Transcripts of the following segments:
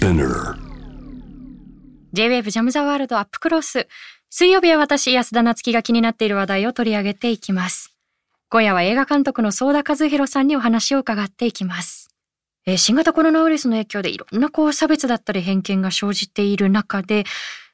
Spinner J-WAVE ジャムザワールドアップクロス。水曜日は私、安田夏樹が気になっている話題を取り上げていきます。今夜は映画監督の相田和弘さんにお話を伺っていきます。えー新型コロナウイルスの影響でいろんなこう差別だったり偏見が生じている中で、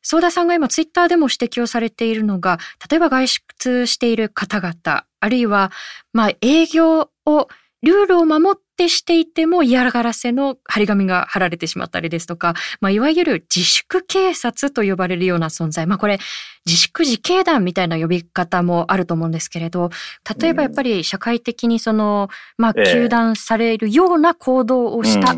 相田さんが今ツイッターでも指摘をされているのが、例えば外出している方々、あるいは、まあ営業を、ルールを守ってしていても嫌がらせの張り紙が貼られてしまったりですとか、まあ、いわゆる自粛警察と呼ばれるような存在。まあ、これ、自粛自警団みたいな呼び方もあると思うんですけれど、例えばやっぱり社会的にその、まあ、ええ。糾弾されるような行動をした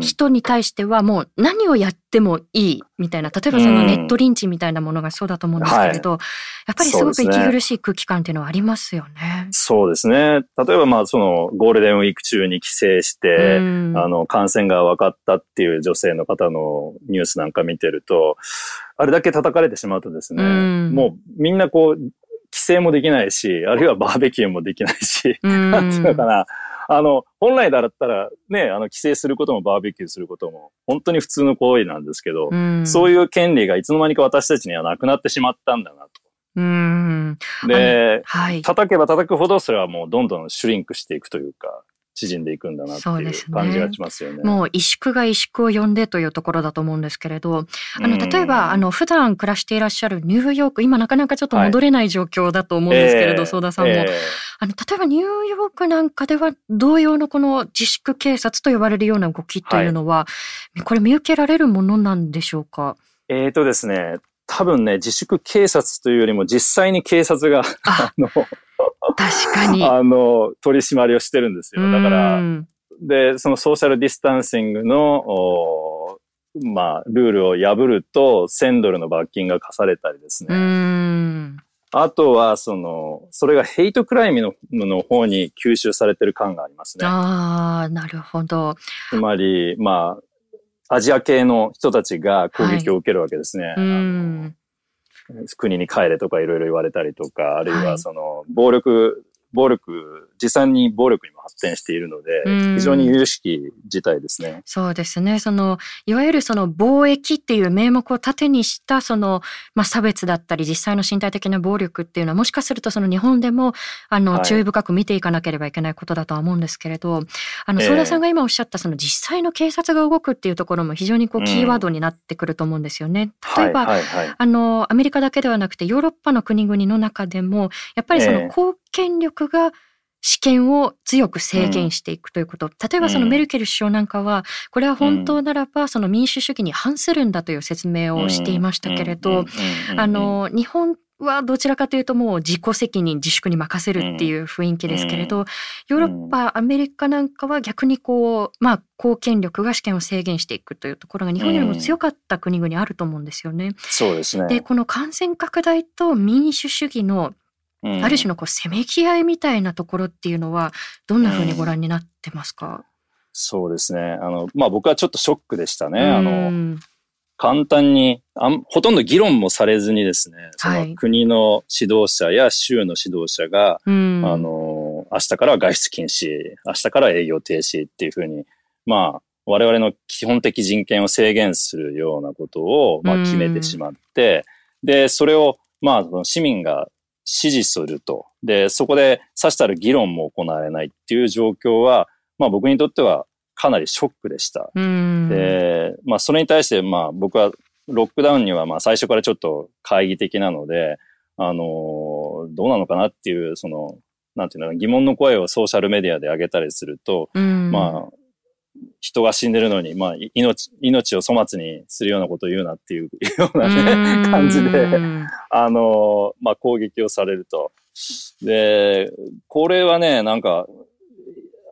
人に対してはもう何をやってもいいみたいな、例えばそのネットリンチみたいなものがそうだと思うんですけれど、やっぱりすごく息苦しい空気感っていうのはありますよね。そうですね。例えば、まあ、その、ゴールデンウィーク中に帰省して、うん。あの、感染が分かったっていう女性の方のニュースなんか見てると、あれだけ叩かれてしまうとですね、うんもうみんなこう、帰省もできないし、あるいはバーベキューもできないし、うんなんていうのかな。あの、本来だったらね、あの、帰省することもバーベキューすることも、本当に普通の行為なんですけど、うんそういう権利がいつの間にか私たちにはなくなってしまったんだなうん。と。で、はい。叩けば叩くほどそれはもうどんどんシュリンクしていくというか、縮んでいくんだなっていうそうですね。感じがしますよね。もう萎縮が萎縮を呼んでというところだと思うんですけれど、あの、うん例えば、あの、普段暮らしていらっしゃるニューヨーク、今なかなかちょっと戻れない状況だと思うんですけれど、ええ相田さんも。えあの、例えばニューヨークなんかでは同様のこの自粛警察と呼ばれるような動きというのは、これ見受けられるものなんでしょうか？ええーとですね、多分ね、自粛警察というよりも実際に警察が、あ。あの、確かに。あの、取り締まりをしてるんですよ。だからう、んで、そのソーシャルディスタンシングの、おまあ、ルールを破ると1000ドルの罰金が課されたりですうね。ん。あとは、その、それがヘイトクライムのの方に吸収されてる感がありますね。ああ、なるほど。つまり、まあ、アジア系の人たちが攻撃を受けるわけですね。うあん。の国に帰れとかいろいろ言われたりとか、あるいははい。その、暴力、暴力、実際に暴力にも発展しているのでうん、非常に有識事態ですね。そうですね。その、いわゆるその貿易っていう名目を盾にした、その、まあ、差別だったり、実際の身体的な暴力っていうのは、もしかするとその日本でも、あの、はい注意深く見ていかなければいけないことだとは思うんですけれど、あの、ええ相田さんが今おっしゃった、その実際の警察が動くっていうところも非常にこう、うんキーワードになってくると思うんですよね。例えば、はい、はい、はい。あの、アメリカだけではなくて、ヨーロッパの国々の中でも、やっぱりそええの公権力が試験を強く制限していくということ。例えばそのうんメルケル首相なんかは、これは本当ならばその民主主義に反するんだという説明をしていましたけれど、あ、の、日本はどちらかというともう自己責任、自粛に任せるっていう雰囲気ですけれど、ヨーロッパ、アメリカなんかは逆にこう、まあ、公権力が試験を制限していくというところが日本よりも強かった国々あると思うんですよね。そうですね。で、この感染拡大と民主主義のうん。ある種のこうせめぎ合いみたいなところっていうのは、どんな風にご覧になってますか、そうですね。あの、まあ、僕はちょっとショックでしたね。あうの、ん。簡単にあん、ほとんど議論もされずにですね、そはい。の国の指導者や州の指導者が、うん。あの、明日からは外出禁止、明日からは営業停止っていうふうに、まあ、我々の基本的人権を制限するようなことを、まあ、うん。決めてしまって、で、それを、まあ、市民が支持すると。で、そこでさしたる議論も行われないっていう状況は、まあ僕にとってはかなりショックでした。うんで、まあそれに対して、まあ僕はロックダウンにはまあ最初からちょっと懐疑的なので、あのどうなのかなっていう、その、なんていうの疑問の声をソーシャルメディアで上げたりすると、うんまあ、人が死んでるのに、まあ、い命、命を粗末にするようなことを言うなっていう ようなね、感じで、うんあの、まあ、攻撃をされると。で、これはね、なんか、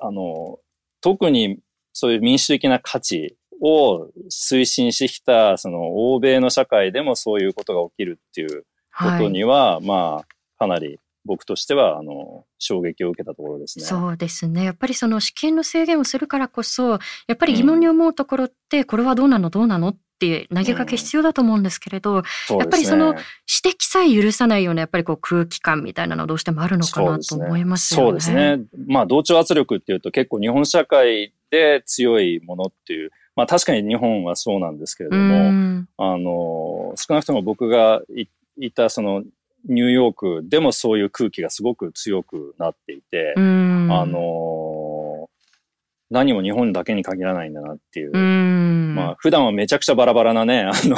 あの、特にそういう民主的な価値を推進してきた、その欧米の社会でもそういうことが起きるっていうことには、まあ、かなり僕としては、あの、衝撃を受けたところですね。そうですね。やっぱりその試験の制限をするからこそ、やっぱり疑問に思うところって、これはどうなの？どうなの？って投げかけ必要だと思うんですけれど、そうですねやっぱりその指摘さえ許さないようなやっぱりこう空気感みたいなのはどうしてもあるのかなと思いますよね。そうですね。まあ、同調圧力っていうと結構日本社会で強いものっていう、まあ確かに日本はそうなんですけれども、あの、少なくとも僕がいたそのニューヨークでもそういう空気がすごく強くなっていて、あの、何も日本だけに限らないんだなっていう。うまあ普段はめちゃくちゃバラバラなね、あの、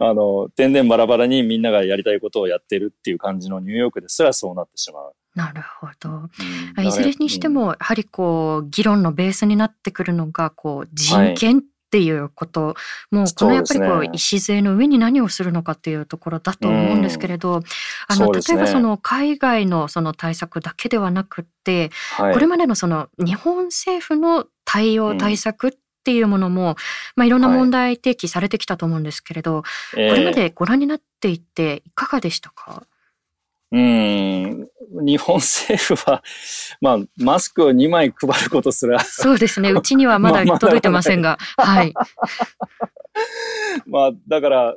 あの、天然バラバラにみんながやりたいことをやってるっていう感じのニューヨークですらそうなってしまう。なるほど。うん、いずれにしても、やはりこう、議論のベースになってくるのが、こう、人権っていうこと、はい、もうこのやっぱりこう、礎の上に何をするのかっていうところだと思うんですけれど、うん、あの、例えばその海外のその対策だけではなくって、はい、これまでのその日本政府の対応、対策っていうものも、まあ、いろんな問題提起されてきたと思うんですけれど、はい、これまでご覧になっていていかがでしたか、うん、日本政府は、まあ、マスクを2枚配ることすら。そうですね。うちにはまだ届いてませんが。はい。まあ、だから、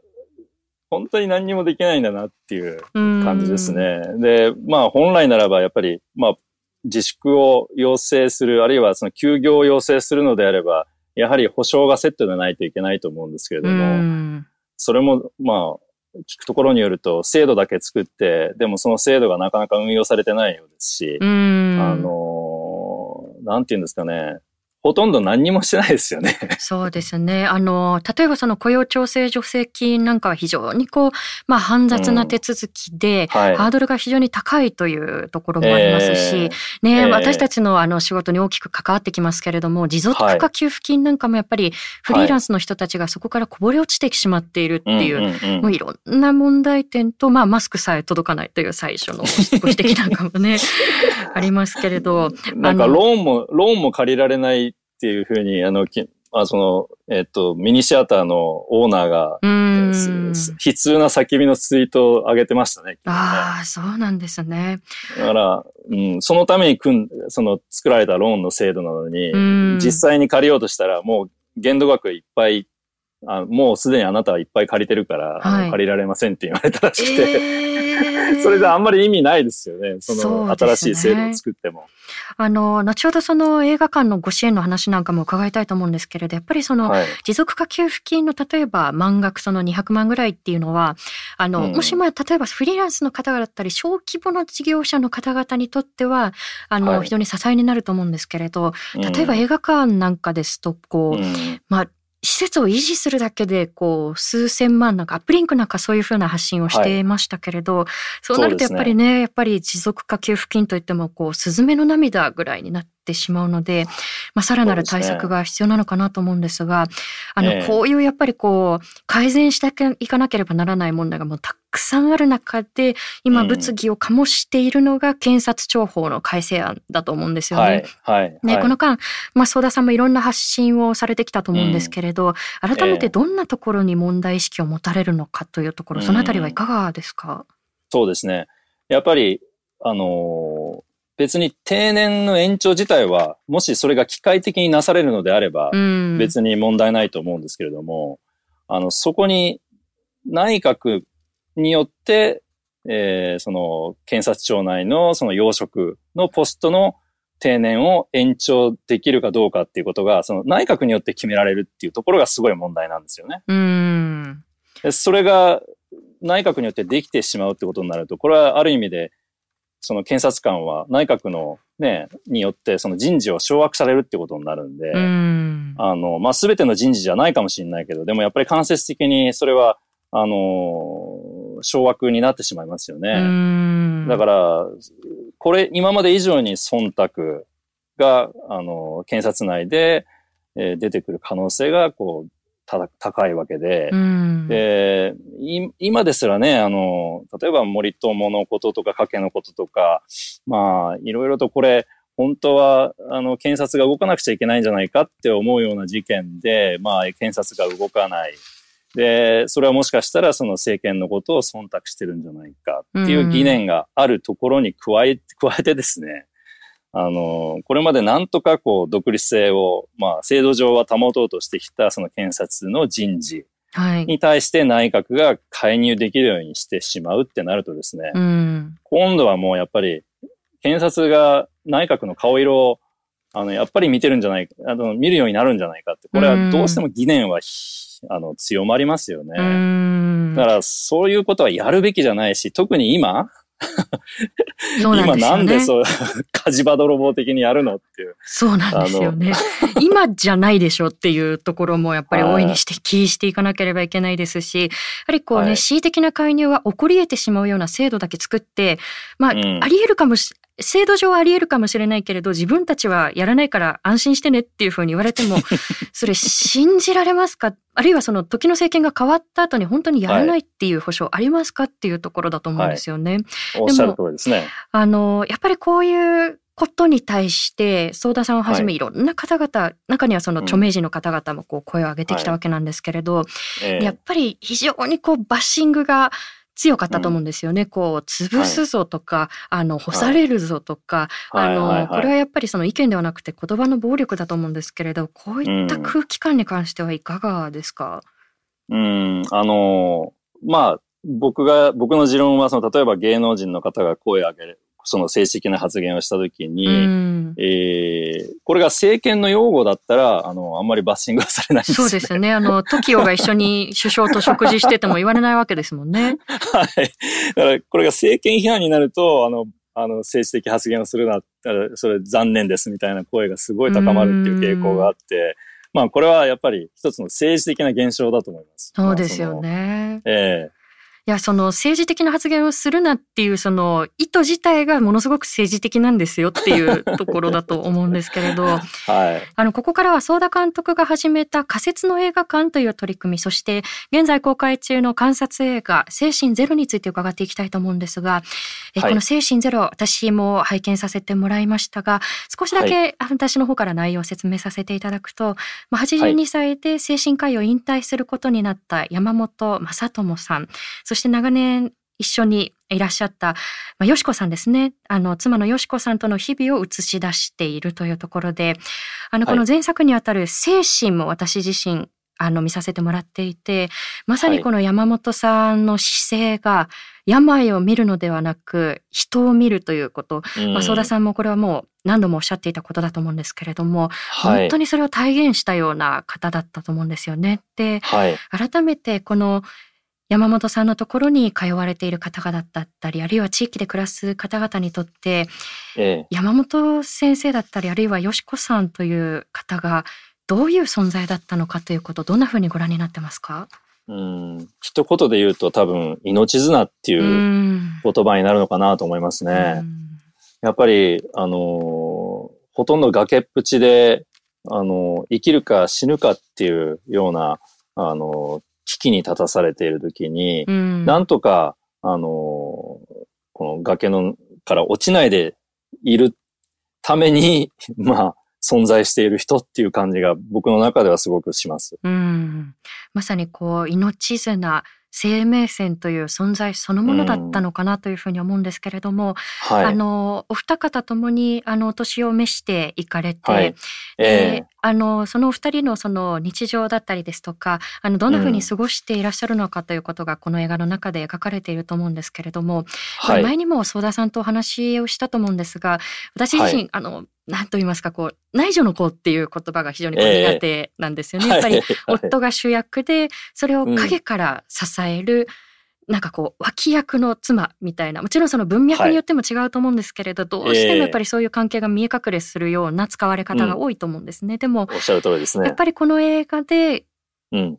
本当に何にもできないんだなっていう感じですね。で、まあ、本来ならば、やっぱり、まあ、自粛を要請する、あるいはその休業を要請するのであれば、やはり保証がセットでないといけないと思うんですけれども、それも、まあ、聞くところによると、制度だけ作って、でもその制度がなかなか運用されてないようですし、あの、なんて言うんですかね、ほとんど何にもしてないですよね。そうですね。あの、例えばその雇用調整助成金なんかは非常にこう、まあ煩雑な手続きで、うんはい、ハードルが非常に高いというところもありますし、えー、ね、えー、私たちのあの仕事に大きく関わってきますけれども、持続化給付金なんかもやっぱりフリーランスの人たちがそこからこぼれ落ちてしまっているっていう、もういろんな問題点と、まあマスクさえ届かないという最初のご指摘なんかもね、ありますけれど。なんかローンも、ローンも借りられないっていうふうに、あの、まあ、その、えっと、ミニシアターのオーナーが、悲痛な叫びのツイートを上げてましたね。ああ、そうなんですね。だから、うん、そのために組ん、その作られたローンの制度なのに、実際に借りようとしたら、もう限度額いっぱいあもうすでにあなたはいっぱい借りてるから、はい、借りられませんって言われたらしくて、えー、それであんまり意味ないですよね。その新しい制度を作っても。あの、後ほどその映画館のご支援の話なんかも伺いたいと思うんですけれど、やっぱりその、持続化給付金の例えば満額その200万ぐらいっていうのは、あの、うん、もしまあ例えばフリーランスの方々だったり、小規模の事業者の方々にとっては、あの、はい、非常に支えになると思うんですけれど、例えば映画館なんかですと、こう、うん、まあ、施設を維持するだけで、こう、数千万なんか、アップリンクなんかそういうふうな発信をしてい。ましたけれど、はい、そうなるとやっぱりね、ねやっぱり持続化給付金といっても、こう、スズメの涙ぐらいになってしまうので、まあ、さらなる対策が必要なのかなと思うんですが、すね、あの、こういうやっぱりこう、改善していかなければならない問題がもうたくさんある中で、今物議を醸しているのが検察庁法の改正案だと思うんですよね。はい。はい、ね、この間、まあ、相田さんもいろんな発信をされてきたと思うんですけれど、うん、改めてどんなところに問題意識を持たれるのかというところ、そのあたりはいかがですか、そうですね。やっぱり、あのー、別に定年の延長自体は、もしそれが機械的になされるのであれば、別に問題ないと思うんですけれども、あの、そこに内閣によって、えー、その検察庁内のその要職のポストの定年を延長できるかどうかっていうことが、その内閣によって決められるっていうところがすごい問題なんですよね。うん。それが内閣によってできてしまうってことになると、これはある意味で、その検察官は内閣のね、によってその人事を掌握されるってことになるんで、んあの、まあ、すべての人事じゃないかもしれないけど、でもやっぱり間接的にそれはあの、掌握になってしまいますよね。だから、これ、今まで以上に忖度が、あの、検察内で、えー、出てくる可能性が、こう、た高いわけで、で、今ですらね、あの、例えば森友のこととか、加計のこととか、まあ、いろいろとこれ、本当は、あの、検察が動かなくちゃいけないんじゃないかって思うような事件で、まあ、検察が動かない。で、それはもしかしたらその政権のことを忖度してるんじゃないかっていう疑念があるところに加え、加えてですね、あの、これまでなんとかこう独立性を、まあ制度上は保とうとしてきたその検察の人事に対して内閣が介入できるようにしてしまうってなるとですね、うん、今度はもうやっぱり検察が内閣の顔色をあの、やっぱり見てるんじゃないか、あの、見るようになるんじゃないかって、これはどうしても疑念は、あの、強まりますよね。だから、そういうことはやるべきじゃないし、特に今、そうなんですよね、今なんでそう、火事場泥棒的にやるのっていう。そうなんですよね。今じゃないでしょっていうところもやっぱり大いにして気していかなければいけないですし、やはりこうね、はい、恣意的な介入は起こり得てしまうような制度だけ作って、まあ、うん、あり得るかもし制度上はあり得るかもしれないけれど、自分たちはやらないから安心してねっていうふうに言われても、それ信じられますか？あるいはその時の政権が変わった後に本当にやらないっていう保証ありますかっていうところだと思うんですよね。はい、おっしゃる通りですね。あの、やっぱりこういうことに対して、ソーダさんをはじめい。ろんな方々、はい、中にはその著名人の方々もこう声を上げてきたわけなんですけれど、はいえ。ー、やっぱり非常にこうバッシングが強かったと思うんですよね。うん、こう、潰すぞとか、はい、あの、干されるぞとか、はい、あの、はい。はい。はい、これはやっぱりその意見ではなくて言葉の暴力だと思うんですけれど、こういった空気感に関してはいかがですか、うん、うんあの、まあ、僕が、僕の持論は、その、例えば芸能人の方が声を上げる、その正式な発言をしたときに、うん、えー、これが政権の擁護だったら、あの、あんまりバッシングはされないですね。そうですよね。あの、TOKIO が一緒に首相と食事してても言われないわけですもんね。はい。だから、これが政権批判になると、あの、あの、政治的発言をするな、それ残念ですみたいな声がすごい高まるっていう傾向があって、まあ、これはやっぱり一つの政治的な現象だと思います。そうですよね。まあ、ええーいや、その政治的な発言をするなっていうその意図自体がものすごく政治的なんですよっていう ところだと思うんですけれど、はい、あの、ここからは相田監督が始めた仮設の映画館という取り組み、そして現在公開中の観察映画、精神ゼロについて伺っていきたいと思うんですが、え、はい、この精神ゼロ、私も拝見させてもらいましたが、少しだけ私の方から内容を説明させていただくと、まあ、82歳で精神科医を引退することになった山本正智さん、そして長年一緒にいらっしゃった、まあ、よしこさんですね。あの、妻のよしこさんとの日々を映し出しているというところで、あの、この前作にあたる精神も私自身、あの、見させてもらっていて、まさにこの山本さんの姿勢が、病を見るのではなく、人を見るということ。うん、まあ、相田さんもこれはもう何度もおっしゃっていたことだと思うんですけれども、はい、本当にそれを体現したような方だったと思うんですよね。で、はい、改めてこの山本さんのところに通われている方々だったり、あるいは地域で暮らす方々にとって、ええ、山本先生だったり、あるいはよしこさんという方がどういう存在だったのかということ、どんなふうにご覧になってますか？うん、一言で言うと多分、命綱っていう言葉になるのかなと思いますね。やっぱり、あのー、ほとんど崖っぷちで、あのー、生きるか死ぬかっていうような、あのー、危機に立たされているときに、うん、なんとか、あの、この崖のから落ちないでいるために、まあ、存在している人っていう感じが僕の中ではすごくします。うん。まさにこう、命綱、生命線という存在そのものだったのかなというふうに思うんですけれども、うんはい、あのお二方ともにあのお年を召していかれて、はい、えー、あのそのお二人のその日常だったりですとかあのどんなふうに過ごしていらっしゃるのかということがこの映画の中で描かれていると思うんですけれども、はい、前にも相田さんとお話をしたと思うんですが私自身、あの何と言いますか、こう、内助の子っていう言葉が非常に苦手なんですよね。えー、やっぱり、夫が主役で、それを陰から支える、うん、なんかこう、脇役の妻みたいな、もちろんその文脈によっても違うと思うんですけれど、はい、どうしてもやっぱりそういう関係が見え隠れするような使われ方が多いと思うんですね。うん、でも、おっしゃる通りですね。やっぱりこの映画で、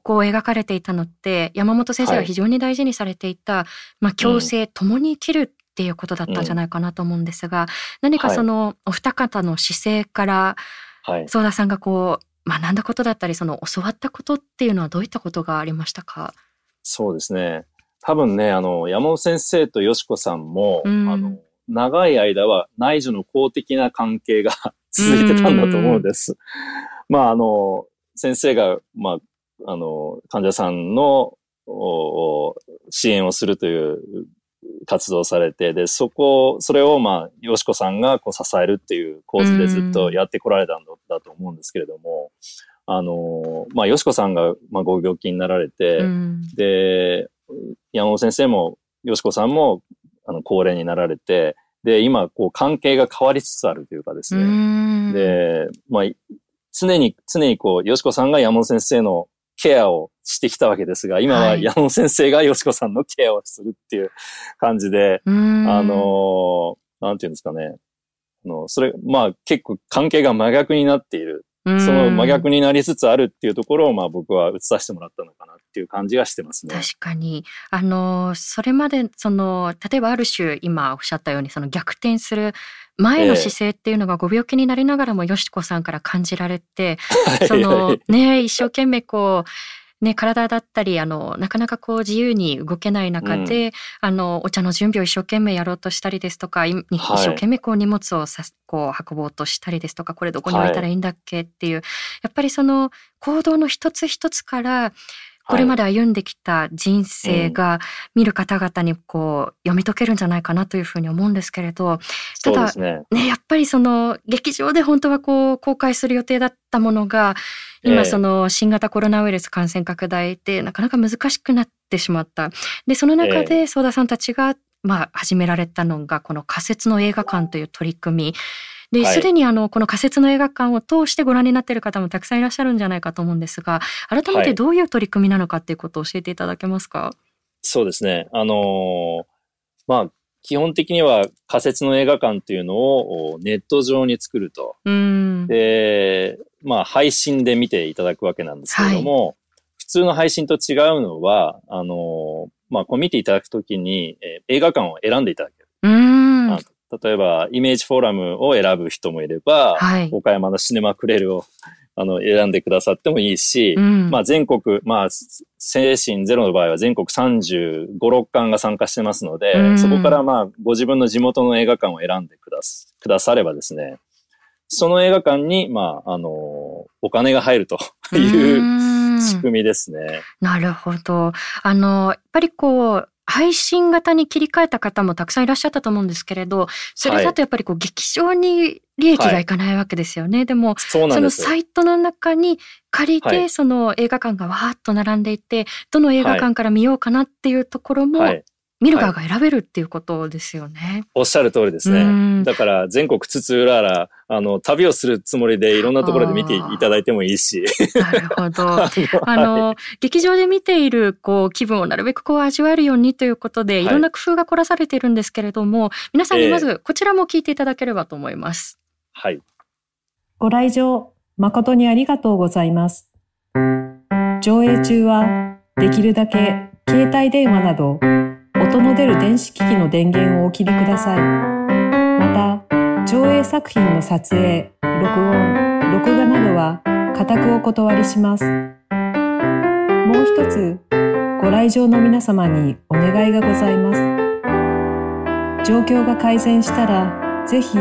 こう描かれていたのって、山本先生が非常に大事にされていた、はい、まあ、共生、共に生きるっていうことだったんじゃないかなと思うんですが、うん、何かそのお二方の姿勢から、はい、田さんがこう学んだことだったりその教わったことっていうのはどういったことがありましたか？そうですね。多分ねあの山本先生とよしこさんも、うん、あの長い間は内助の公的な関係が続いてたんだと思うんです。まああの先生が、まあ、あの患者さんの支援をするという活動されて、で、そこ、それをまあ、よしこさんがこう支えるっていう構図でずっとやってこられたんだと思うんですけれども、あの、まあ、よしこさんが、まあ、ご病気になられて、で、山本先生も、よしこさんも、あの、高齢になられて、で、今、こう、関係が変わりつつあるというかですね。で、まあ、常に、常にこう、よしこさんが山本先生のケアをしてきたわけですが、今は山本先生がよしこさんのケアをするっていう感じで、あの、なんていうんですかね。あの、それ、まあ結構関係が真逆になっている。その真逆になりつつあるっていうところを、まあ僕は映させてもらったのかなっていう感じがしてますね。確かに。あの、それまで、その、例えばある種、今おっしゃったように、その逆転する前の姿勢っていうのがご病気になりながらもよしこさんから感じられて、そのね、一生懸命こう、ね、体だったり、あの、なかなかこう自由に動けない中で、うん、あの、お茶の準備を一生懸命やろうとしたりですとか、はい、一生懸命こう荷物をさこう運ぼうとしたりですとか、これどこに置いたらいいんだっけっていう、はい、やっぱりその行動の一つ一つから、これまで歩んできた人生が見る方々にこう読み解けるんじゃないかなというふうに思うんですけれど、ただね、ね、やっぱりその劇場で本当はこう公開する予定だったものが、今その新型コロナウイルス感染拡大でなかなか難しくなってしまった。で、その中で相田さんたちがまあ始められたのがこの仮設の映画館という取り組み。で、すでにあの、この仮設の映画館を通してご覧になっている方もたくさんいらっしゃるんじゃないかと思うんですが、改めてどういう取り組みなのかっていうことを教えていただけますか、はい、そうですね。あのー、まあ、基本的には仮設の映画館っていうのをネット上に作ると。で、まあ配信で見ていただくわけなんですけれども、はい、普通の配信と違うのは、あの、まあこう見ていただくときに、えー、映画館を選んでいただける。例えば、イメージフォーラムを選ぶ人もいれば、はい、岡山のシネマクレルをあの、選んでくださってもいいし、うん、まあ全国、まあ、精神ゼロの場合は全国35、6館が参加してますので、うん、そこからまあ、ご自分の地元の映画館を選んでくだす、くださればですね、その映画館に、まあ、あの、お金が入るという仕組みですね。なるほど。あの、やっぱりこう、配信型に切り替えた方もたくさんいらっしゃったと思うんですけれど、それだとやっぱりこう劇場に利益がいかないわけですよね。はい、でもそのサイトの中に借りて、その映画館がわーっと並んでいて、どの映画館から見ようかなっていうところも見る側が選べるっていうことですよね。はい、おっしゃる通りですね。だから全国津々浦々、あの、旅をするつもりでいろんなところで見ていただいてもいいし。なるほど。あの、はい、劇場で見ている、こう、気分をなるべくこう味わえるようにということで、いろんな工夫が凝らされているんですけれども、皆さんにまずこちらも聞いていただければと思います。えー、はい。ご来場、誠にありがとうございます。上映中は、できるだけ携帯電話など、音の出る電子機器の電源をお切りください。また、上映作品の撮影、録音、録画などは、固くお断りします。もう一つ、ご来場の皆様にお願いがございます。状況が改善したら、ぜひ、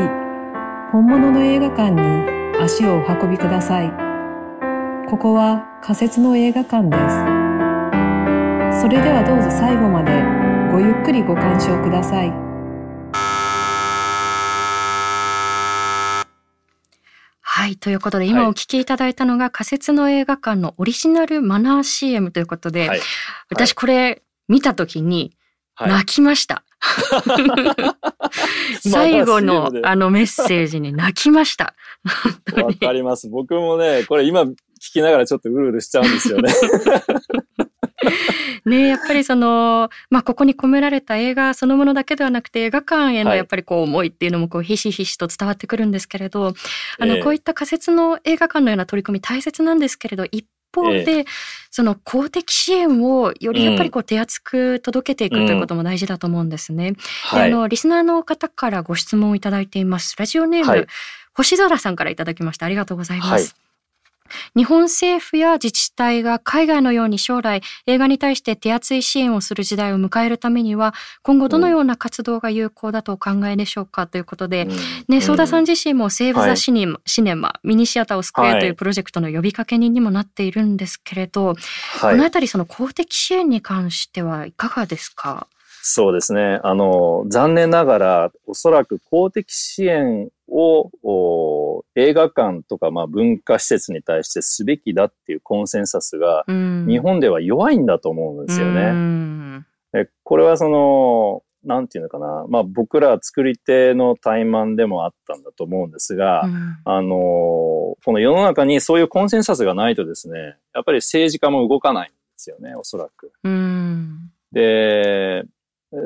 本物の映画館に足をお運びください。ここは仮設の映画館です。それではどうぞ最後までごゆっくりご鑑賞ください。はい。ということで、今お聞きいただいたのが、仮設の映画館のオリジナルマナー CM ということで、はい、私これ見たときに泣きました。はい、最後のあのメッセージに泣きました。わかります。僕もね、これ今聞きながらちょっとうるうるしちゃうんですよね。ねやっぱりその、まあ、ここに込められた映画そのものだけではなくて映画館へのやっぱりこう思いっていうのもこうひしひしと伝わってくるんですけれど、あの、こういった仮設の映画館のような取り組み大切なんですけれど、一方で、その公的支援をよりやっぱりこう手厚く届けていくということも大事だと思うんですね。であの、リスナーの方からご質問をいただいています。ラジオネーム、はい、星空さんからいただきました。ありがとうございます。日本政府や自治体が海外のように将来映画に対して手厚い支援をする時代を迎えるためには今後どのような活動が有効だとお考えでしょうかということで、うん、ね、相田さん自身もセーブ・ザ・シネマ、はい、シネマミニシアターを救えというプロジェクトの呼びかけ人にもなっているんですけれど、はい、このあたりその公的支援に関してはいかがですか？そうですね。あの、残念ながら、おそらく公的支援を映画館とかまあ文化施設に対してすべきだっていうコンセンサスが、日本では弱いんだと思うんですよね。これはその、なんていうのかな、まあ僕ら作り手の怠慢でもあったんだと思うんですが、うん、あの、この世の中にそういうコンセンサスがないとですね、やっぱり政治家も動かないんですよね、おそらく。うん、で、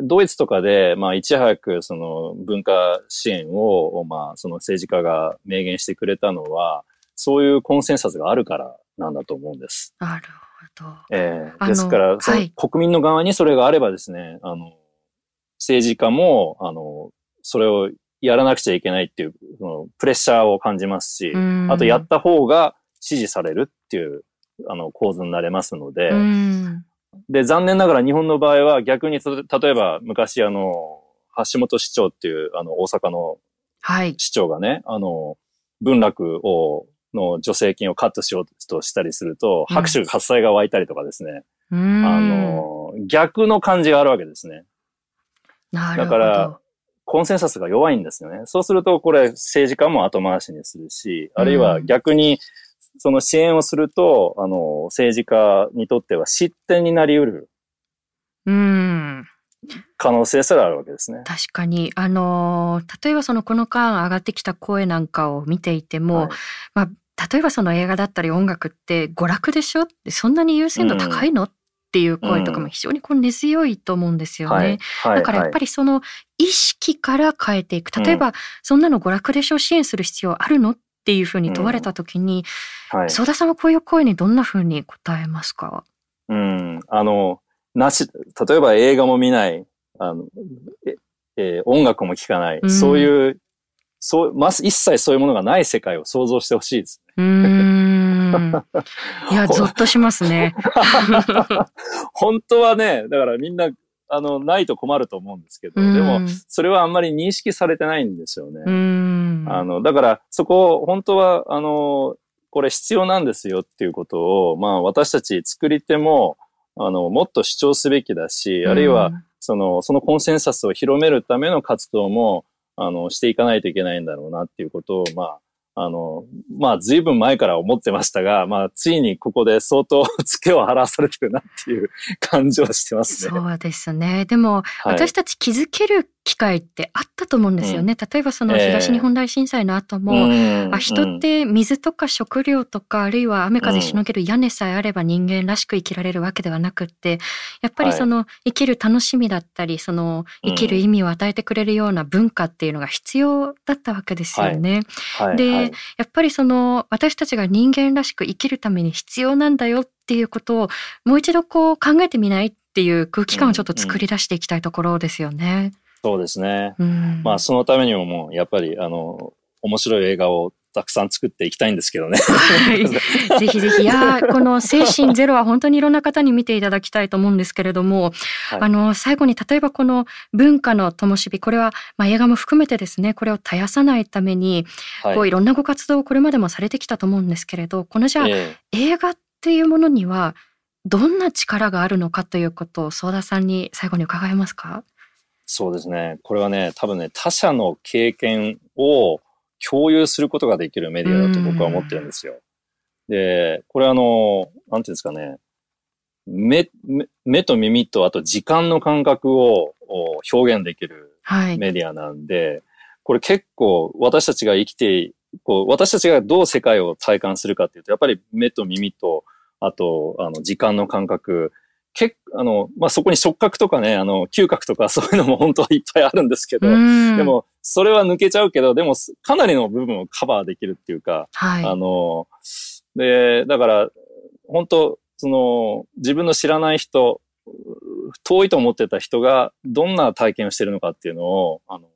ドイツとかで、まあ、いち早くその文化支援を、まあ、その政治家が明言してくれたのは、そういうコンセンサスがあるからなんだと思うんです。なるほど。ええー、ですから、その国民の側にそれがあればですね、あの、政治家も、あの、それをやらなくちゃいけないっていう、そのプレッシャーを感じますし、あとやった方が支持されるっていう、あの、構図になれますので、で、残念ながら日本の場合は逆に、例えば昔あの、橋本市長っていう、あの、大阪の市長がね、はい、あの、文楽を、の助成金をカットしようとしたりすると、拍手喝采が湧いたりとかですね、うん、あの、逆の感じがあるわけですね。なるほど。だから、コンセンサスが弱いんですよね。そうすると、これ政治家も後回しにするし、あるいは逆に、その支援をすると、あの、政治家にとっては失点になり得る。うん。可能性すらあるわけですね。確かに。あの、例えばそのこの間上がってきた声なんかを見ていても、はい、まあ、例えばその映画だったり音楽って娯楽でしょってそんなに優先度高いの、うん、っていう声とかも非常にこう根強いと思うんですよね。はい、だからやっぱりその意識から変えていく。例えば、そんなの娯楽でしょ支援する必要あるのっっていうふうに問われた時に、うんはい、田さんはこういう声にどんなふうに答えますか？うん、あの、なし、例えば映画も見ない、あの、え、えー、音楽も聴かない、うん、そういう、そう、ま、一切そういうものがない世界を想像してほしいですね。うん。いや、ゾッとしますね。本当はね、だからみんなあの、ないと困ると思うんですけど、でも、それはあんまり認識されてないんですよね。あの、だから、そこ、本当は、あの、これ必要なんですよっていうことを、まあ、私たち作り手も、あの、もっと主張すべきだし、あるいは、その、そのコンセンサスを広めるための活動も、あの、していかないといけないんだろうなっていうことを、まあ、あの、まあ、随分前から思ってましたが、まあ、ついにここで相当付けを払わされてるなっていう 感じはしてますね。そうですね。でも、はい、私たち気づける機会ってあったと思うんですよね。うん、例えばその東日本大震災の後も、えー、あ人って水とか食料とか、あるいは雨風しのげる屋根さえあれば人間らしく生きられるわけではなくって、やっぱりその生きる楽しみだったり、その生きる意味を与えてくれるような文化っていうのが必要だったわけですよね。はい。はい、で、やっぱりその私たちが人間らしく生きるために必要なんだよっていうことをもう一度こう考えてみないっていう空気感をちょっと作り出していきたいところですよね。うんうんそうですね。うん、まあ、そのためにももう、やっぱり、あの、面白い映画をたくさん作っていきたいんですけどね。はい。ぜひぜひ。いやこの精神ゼロは本当にいろんな方に見ていただきたいと思うんですけれども、はい、あの、最後に例えばこの文化の灯火、これは、まあ、映画も含めてですね、これを絶やさないために、はい、こういろんなご活動をこれまでもされてきたと思うんですけれど、このじゃあ、えー、映画っていうものには、どんな力があるのかということを、相田さんに最後に伺えますか？そうですね。これはね、多分ね、他者の経験を共有することができるメディアだと僕は思ってるんですよ。で、これあの、なんていうんですかね、目、目と耳とあと時間の感覚を表現できるメディアなんで、はい、これ結構私たちが生きて、こう私たちがどう世界を体感するかっていうと、やっぱり目と耳と、あと、あの、時間の感覚、結あの、まあ、そこに触覚とかね、あの、嗅覚とかそういうのも本当はいっぱいあるんですけど、でも、それは抜けちゃうけど、でも、かなりの部分をカバーできるっていうか、はい、あの、で、だから、本当その、自分の知らない人、遠いと思ってた人がどんな体験をしてるのかっていうのを、あの、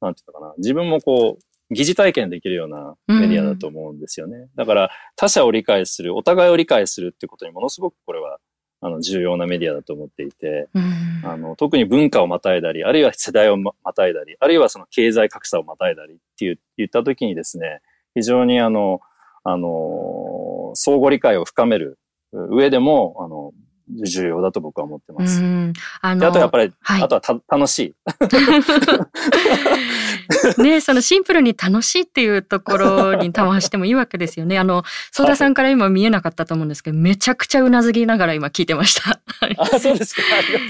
なんていうのかな、自分もこう、疑似体験できるようなメディアだと思うんですよね。だから、他者を理解する、お互いを理解するってことにものすごくこれはあの重要なメディアだと思っていて、うん、あの特に文化をまたいだり、あるいは世代をまたいだり、あるいはその経済格差をまたいだりっていう言ったときにですね、非常にあの、あの、相互理解を深める上でも、あの、重要だと僕は思ってます。あのあとやっぱり、はい、あとはた楽しい。ねそのシンプルに楽しいっていうところに回してもいいわけですよね。あの、相田さんから今見えなかったと思うんですけど、めちゃくちゃうなずきながら今聞いてました。あ、そうですか。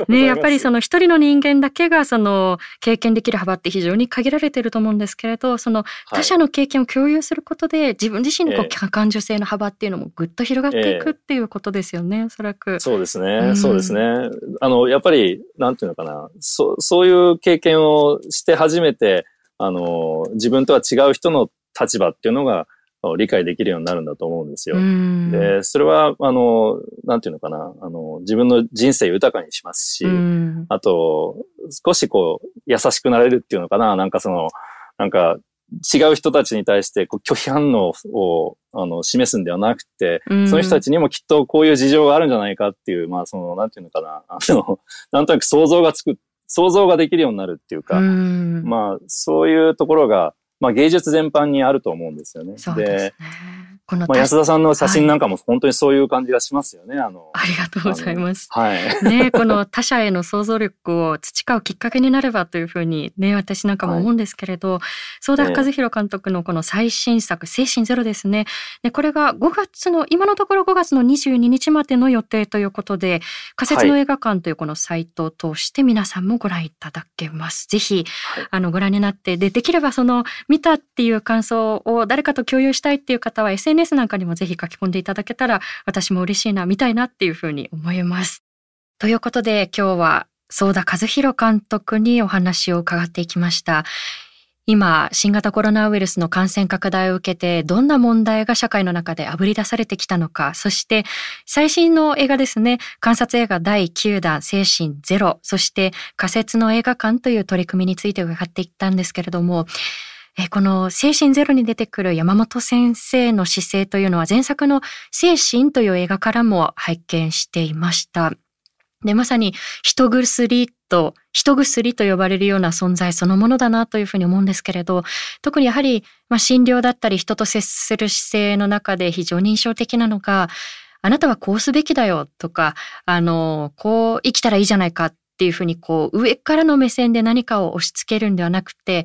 ねやっぱりその一人の人間だけがその経験できる幅って非常に限られてると思うんですけれど、その他者の経験を共有することで、自分自身のこう感受性の幅っていうのもぐっと広がっていくっていうことですよね、えー、おそらく。そうですね、うん、そうですね。あの、やっぱり、なんていうのかな、そそういう経験をして初めて、あの、自分とは違う人の立場っていうのが理解できるようになるんだと思うんですよ。で、それは、あの、なんていうのかな、あの、自分の人生豊かにしますし、あと、少しこう、優しくなれるっていうのかな、なんかその、なんか、違う人たちに対してこう拒否反応をあの示すんではなくて、その人たちにもきっとこういう事情があるんじゃないかっていう、まあその、なんていうのかな、あの、なんとなく想像がつく、想像ができるようになるっていうか、まあそういうところが、まあ芸術全般にあると思うんですよね。で、ね、このまあ、安田さんの写真なんかも本当にそういう感じがしますよね。はい、あのありがとうございます。はい。ねこの他者への想像力を培うきっかけになればというふうにね、私なんかも思うんですけれど、はい、田和弘監督のこの最新作、精神ゼロですね。で、これが5月の、今のところ5月の22日までの予定ということで、仮設の映画館というこのサイトを通して皆さんもご覧いただけます。ぜひ、あの、ご覧になって、で、できればその、見たっていう感想を誰かと共有したいっていう方は SNS なんかにもぜひ書き込んでいただけたら私も嬉しいな、見たいなっていうふうに思います。ということで今日は相田和弘監督にお話を伺っていきました。今、新型コロナウイルスの感染拡大を受けて、どんな問題が社会の中であぶり出されてきたのか、そして最新の映画ですね、観察映画第9弾、精神ゼロ、そして仮設の映画館という取り組みについて伺っていったんですけれども、えこの精神ゼロに出てくる山本先生の姿勢というのは前作の精神という映画からも拝見していました。で、まさに人薬と、人薬と呼ばれるような存在そのものだなというふうに思うんですけれど、特にやはり、まあ、診療だったり人と接する姿勢の中で非常に印象的なのが、あなたはこうすべきだよとか、あの、こう生きたらいいじゃないかっていうふうにこう上からの目線で何かを押し付けるんではなくて、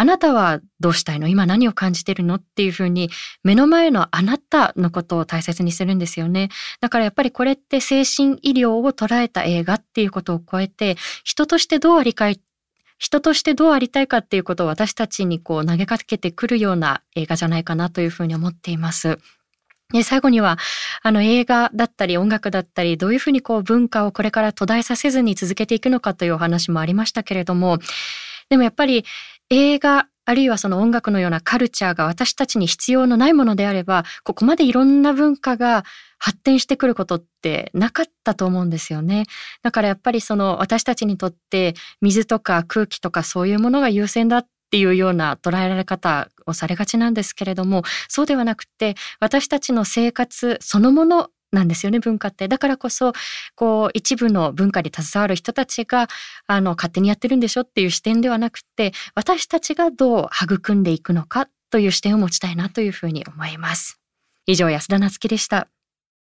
あなたはどうしたいの？今何を感じてるの？っていうふうに目の前のあなたのことを大切にするんですよね。だからやっぱりこれって精神医療を捉えた映画っていうことを超えて人としてどうありかい人としてどうありたいかっていうことを私たちにこう投げかけてくるような映画じゃないかなというふうに思っています。で最後には、あの映画だったり音楽だったり、どういうふうにこう文化をこれから途絶えさせずに続けていくのかというお話もありましたけれども、でもやっぱり映画あるいはその音楽のようなカルチャーが私たちに必要のないものであれば、ここまでいろんな文化が発展してくることってなかったと思うんですよね。だからやっぱりその私たちにとって水とか空気とかそういうものが優先だっていうような捉えられ方をされがちなんですけれども、そうではなくて私たちの生活そのものなんですよね文化って。だからこそこう一部の文化に携わる人たちがあの勝手にやってるんでしょっていう視点ではなくて私たちがどう育んでいくのかという視点を持ちたいなというふうに思います。以上安田なつきでした。